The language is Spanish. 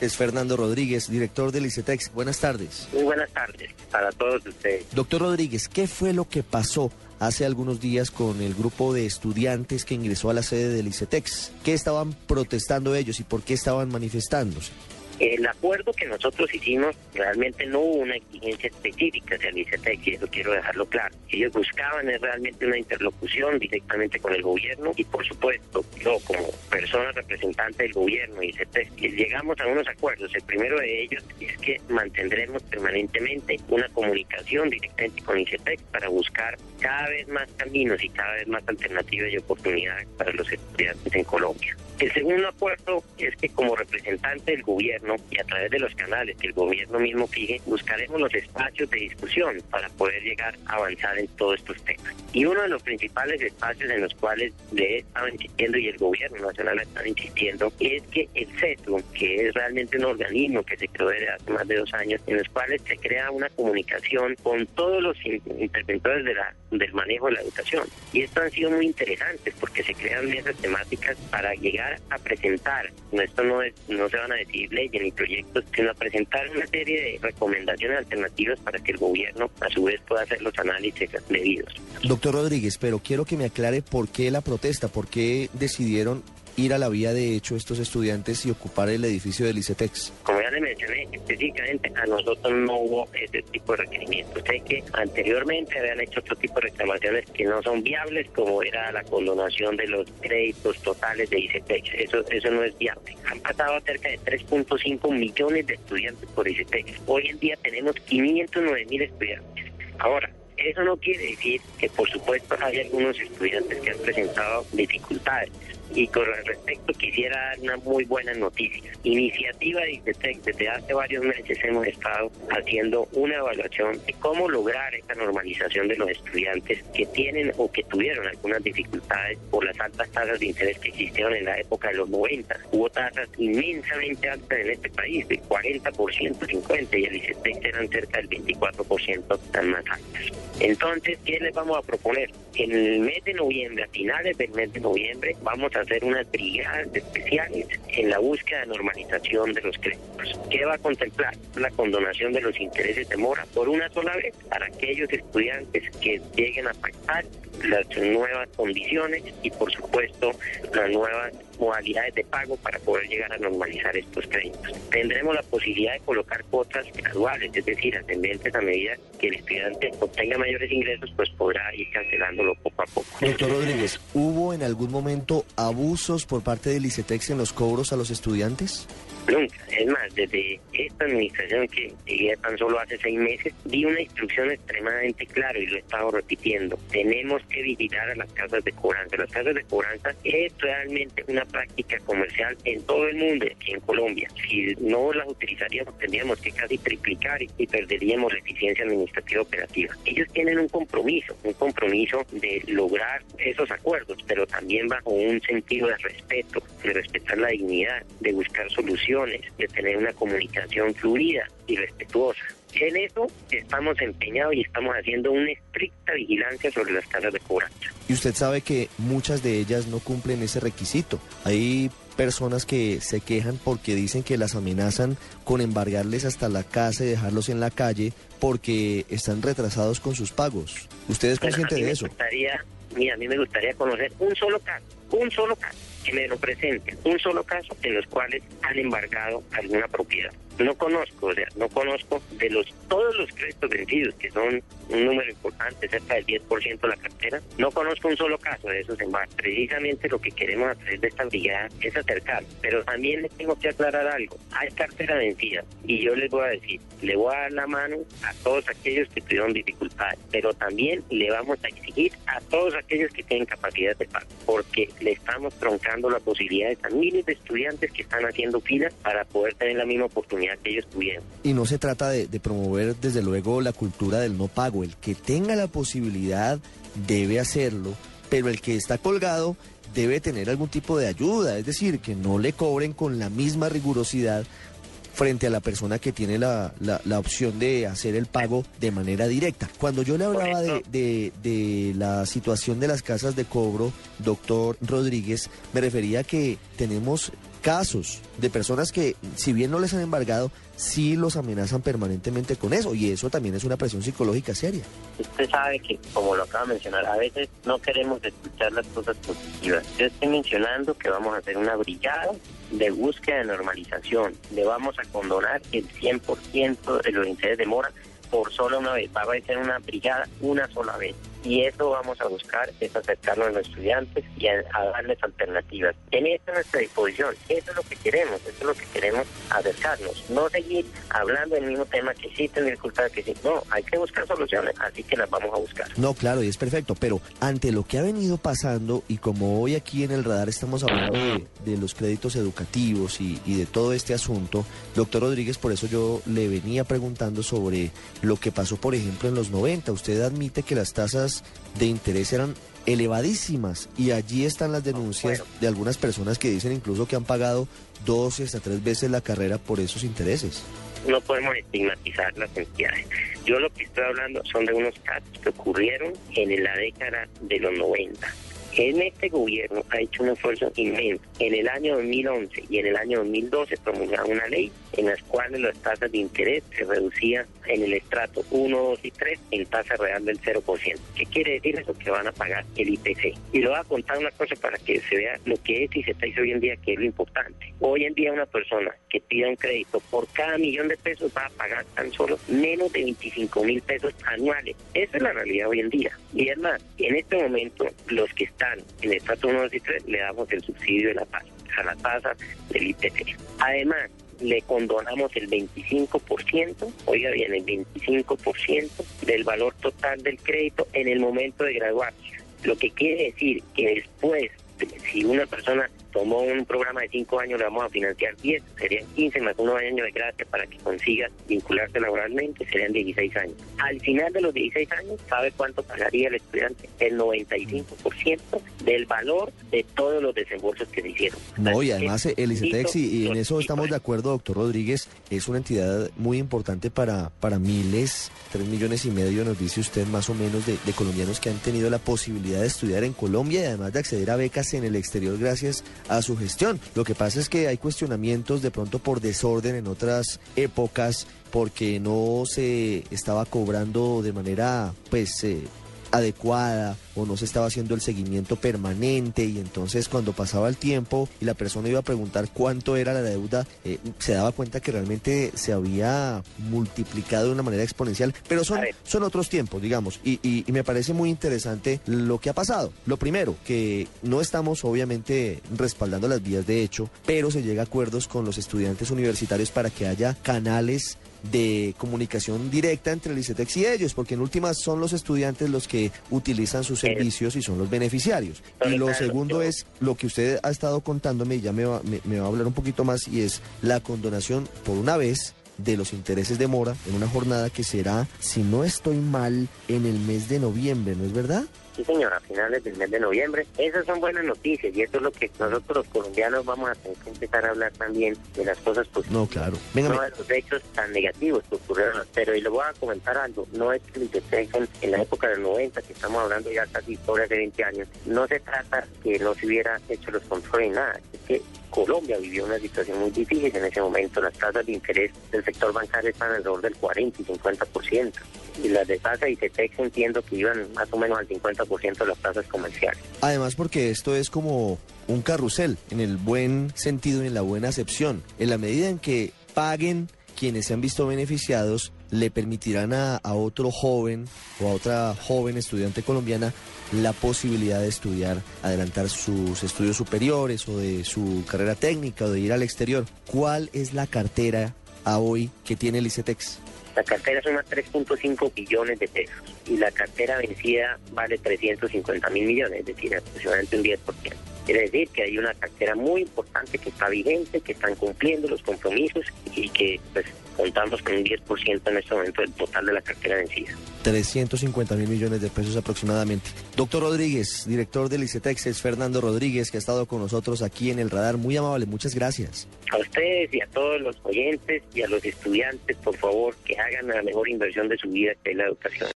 Es Fernando Rodríguez, director del ICETEX. Buenas tardes. Muy buenas tardes para todos ustedes. Doctor Rodríguez, ¿qué fue lo que pasó hace algunos días con el grupo de estudiantes que ingresó a la sede del ICETEX? ¿Qué estaban protestando ellos y por qué estaban manifestándose? El acuerdo que nosotros hicimos realmente no hubo una exigencia específica hacia el ICETEX y eso quiero dejarlo claro. Ellos buscaban realmente una interlocución directamente con el gobierno y por supuesto yo como persona representante del gobierno y ICETEX llegamos a unos acuerdos. El primero de ellos es que mantendremos permanentemente una comunicación directamente con ICETEX para buscar cada vez más caminos y cada vez más alternativas y oportunidades para los estudiantes en Colombia. El segundo acuerdo es que como representante del gobierno y a través de los canales que el gobierno mismo fije, buscaremos los espacios de discusión para poder llegar a avanzar en todos estos temas. Y uno de los principales espacios en los cuales le he estado insistiendo y el gobierno nacional ha estado insistiendo es que el CETU, que es realmente un organismo que se creó desde hace más de dos años, en los cuales se crea una comunicación con todos los interventores de la, del manejo de la educación. Y esto han sido muy interesantes porque se crean mesas temáticas para llegar a presentar, esto no, es, no se van a decidir leyes ni proyectos, sino a presentar una serie de recomendaciones alternativas para que el gobierno a su vez pueda hacer los análisis debidos. Doctor Rodríguez, pero quiero que me aclare por qué la protesta, por qué decidieron ir a la vía de hecho estos estudiantes y ocupar el edificio del ICETEX? Como ya le mencioné, específicamente a nosotros no hubo ese tipo de requerimientos. Sé que anteriormente habían hecho otro tipo de reclamaciones que no son viables, como era la condonación de los créditos totales de ICETEX. Eso, eso no es viable. Han pasado cerca de 3.5 millones de estudiantes por ICETEX. Hoy en día tenemos 509 mil estudiantes. Ahora, eso no quiere decir que, por supuesto, hay algunos estudiantes que han presentado dificultades. Y con respecto quisiera dar una muy buena noticia. Iniciativa de ICETEC, desde hace varios meses hemos estado haciendo una evaluación de cómo lograr esta normalización de los estudiantes que tienen o que tuvieron algunas dificultades por las altas tasas de interés que existieron en la época de los 90. Hubo tasas inmensamente altas en este país, de 40%, 50%, y el ICETEC eran cerca del 24% tan más altas. Entonces, ¿qué les vamos a proponer? En el mes de noviembre, a finales del mes de noviembre, vamos a hacer unas brigadas especiales en la búsqueda de normalización de los créditos. ¿Qué va a contemplar? La condonación de los intereses de mora por una sola vez para aquellos estudiantes que lleguen a pactar las nuevas condiciones y por supuesto las nuevas modalidades de pago para poder llegar a normalizar estos créditos. Tendremos la posibilidad de colocar cuotas graduales, es decir, ascendentes a medida que el estudiante obtenga mayores ingresos, pues podrá ir cancelándolo poco a poco. Doctor Rodríguez, ¿hubo en algún momento abusos por parte del ICETEX en los cobros a los estudiantes? Nunca. Es más, desde esta administración que llegué tan solo hace seis meses, di una instrucción extremadamente clara y lo he estado repitiendo. Tenemos que vigilar a las casas de cobranza. Las casas de cobranza es realmente una práctica comercial en todo el mundo, aquí en Colombia. Si no las utilizaríamos, tendríamos que casi triplicar y, perderíamos la eficiencia administrativa operativa. Ellos tienen un compromiso, un compromiso de lograr esos acuerdos, pero también bajo un sentido de respeto, de respetar la dignidad, de buscar soluciones de tener una comunicación fluida y respetuosa. En eso estamos empeñados y estamos haciendo una estricta vigilancia sobre las casas de cobranza. Y usted sabe que muchas de ellas no cumplen ese requisito. Hay personas que se quejan porque dicen que las amenazan con embargarles hasta la casa y dejarlos en la calle porque están retrasados con sus pagos. ¿Usted es consciente de eso? Gustaría, mira, a mí me gustaría conocer un solo caso, un solo caso lo presenten, un solo caso en los cuales han embargado alguna propiedad. No conozco, o sea, no conozco de los todos los créditos vencidos, que son un número importante, cerca del 10% de la cartera, no conozco un solo caso de esos embargos. Precisamente lo que queremos a través de esta brigada es acercar, pero también les tengo que aclarar algo. Hay cartera vencida y yo les voy a decir, le voy a dar la mano a todos aquellos que tuvieron dificultades, pero también le vamos a exigir a todos aquellos que tienen capacidad de pago, porque le estamos troncando la posibilidad de miles de estudiantes que están haciendo filas para poder tener la misma oportunidad que ellos tuvieron. Y no se trata de, promover desde luego la cultura del no pago. El que tenga la posibilidad debe hacerlo, pero el que está colgado debe tener algún tipo de ayuda, es decir, que no le cobren con la misma rigurosidad frente a la persona que tiene la, la, opción de hacer el pago de manera directa. Cuando yo le hablaba de, de, de, la situación de las casas de cobro, doctor Rodríguez, me refería a que tenemos casos de personas que, si bien no les han embargado, sí los amenazan permanentemente con eso y eso también es una presión psicológica seria. Usted sabe que, como lo acaba de mencionar, a veces no queremos escuchar las cosas positivas. Yo estoy mencionando que vamos a hacer una brillada de búsqueda de normalización. Le vamos a condonar el 100% de los intereses de mora por solo una vez. Va a ser una brigada una sola vez y eso vamos a buscar, es acercarnos a los estudiantes y a, darles alternativas. En esta nuestra disposición, eso es lo que queremos, eso es lo que queremos acercarnos, no seguir hablando del mismo tema que existen dificultades, que sí, no, hay que buscar soluciones, así que las vamos a buscar. No, claro, y es perfecto, pero ante lo que ha venido pasando y como hoy aquí en el radar estamos hablando de, los créditos educativos y, y de todo este asunto, doctor Rodríguez, por eso yo le venía preguntando sobre lo que pasó, por ejemplo, en los 90. Usted admite que las tasas de interés eran elevadísimas y allí están las denuncias de algunas personas que dicen incluso que han pagado dos y hasta tres veces la carrera por esos intereses. No podemos estigmatizar las entidades. Yo lo que estoy hablando son de unos casos que ocurrieron en la década de los 90 en este gobierno ha hecho un esfuerzo inmenso. En el año 2011 y en el año 2012 promulgaron una ley en las cuales las tasas de interés se reducían en el estrato 1, 2 y 3 en tasa real del 0%. ¿Qué quiere decir eso? Que van a pagar el IPC. Y le voy a contar una cosa para que se vea lo que es y se está hoy en día, que es lo importante. Hoy en día una persona que pida un crédito por cada millón de pesos va a pagar tan solo menos de 25 mil pesos anuales. Esa es la realidad hoy en día. Y es más, en este momento los que están en el estrato 1, 2 y 3 le damos el subsidio de la tasa, a la tasa del IPC. Además, le condonamos el 25%, oiga bien, el 25% del valor total del crédito en el momento de graduarse. Lo que quiere decir que después, si una persona tomó un programa de cinco años, le vamos a financiar 10, serían 15 más unos años de gracia para que consiga vincularse laboralmente, serían 16 años. Al final de los 16 años, ¿sabe cuánto pagaría el estudiante? El 95% del valor de todos los desembolsos que se hicieron. No, y además el ICETEX, y, en eso estamos de acuerdo, doctor Rodríguez, es una entidad muy importante para, para miles, tres millones y medio, nos dice usted más o menos, de, de colombianos que han tenido la posibilidad de estudiar en Colombia y además de acceder a becas en el exterior gracias a su gestión. Lo que pasa es que hay cuestionamientos de pronto por desorden en otras épocas porque no se estaba cobrando de manera pues eh, adecuada o no se estaba haciendo el seguimiento permanente y entonces cuando pasaba el tiempo y la persona iba a preguntar cuánto era la deuda, eh, se daba cuenta que realmente se había multiplicado de una manera exponencial, pero son, son otros tiempos, digamos, y, y, me parece muy interesante lo que ha pasado. Lo primero, que no estamos obviamente respaldando las vías de hecho, pero se llega a acuerdos con los estudiantes universitarios para que haya canales de comunicación directa entre el ICETEX y ellos, porque en últimas son los estudiantes los que utilizan sus servicios y son los beneficiarios. Y lo segundo es lo que usted ha estado contándome y ya me va, me va a hablar un poquito más y es la condonación por una vez de los intereses de mora en una jornada que será, si no estoy mal, en el mes de noviembre, ¿no es verdad? Sí, señor, a finales del mes de noviembre. Esas son buenas noticias y eso es lo que nosotros los colombianos vamos a tener que empezar a hablar también de las cosas positivas. No, claro. no de los hechos tan negativos que ocurrieron. Pero, y le voy a comentar algo, no es que en, en la época del 90, que estamos hablando ya casi sobre hace 20 años, no se trata que no se hubiera hecho los controles, nada. Es que Colombia vivió una situación muy difícil en ese momento. Las tasas de interés del sector bancario están alrededor del 40 y 50%. Y las de tasa y TETEX entiendo que iban más o menos al 50% de las tasas comerciales. Además porque esto es como un carrusel, en el buen sentido y en la buena acepción. En la medida en que paguen quienes se han visto beneficiados, le permitirán a otro joven o a otra joven estudiante colombiana la posibilidad de estudiar, adelantar sus estudios superiores o de su carrera técnica o de ir al exterior. ¿Cuál es la cartera a hoy que tiene el ICETEX? La cartera suma 3.5 billones de pesos y la cartera vencida vale 350 mil millones, es decir, aproximadamente un 10%. Quiere decir que hay una cartera muy importante que está vigente, que están cumpliendo los compromisos y que pues, contamos con un 10% en este momento del total de la cartera vencida. 350 mil millones de pesos aproximadamente. Doctor Rodríguez, director del ICETEX, es Fernando Rodríguez, que ha estado con nosotros aquí en el radar. Muy amable, muchas gracias. A ustedes y a todos los oyentes y a los estudiantes, por favor, que hagan la mejor inversión de su vida, que es la educación.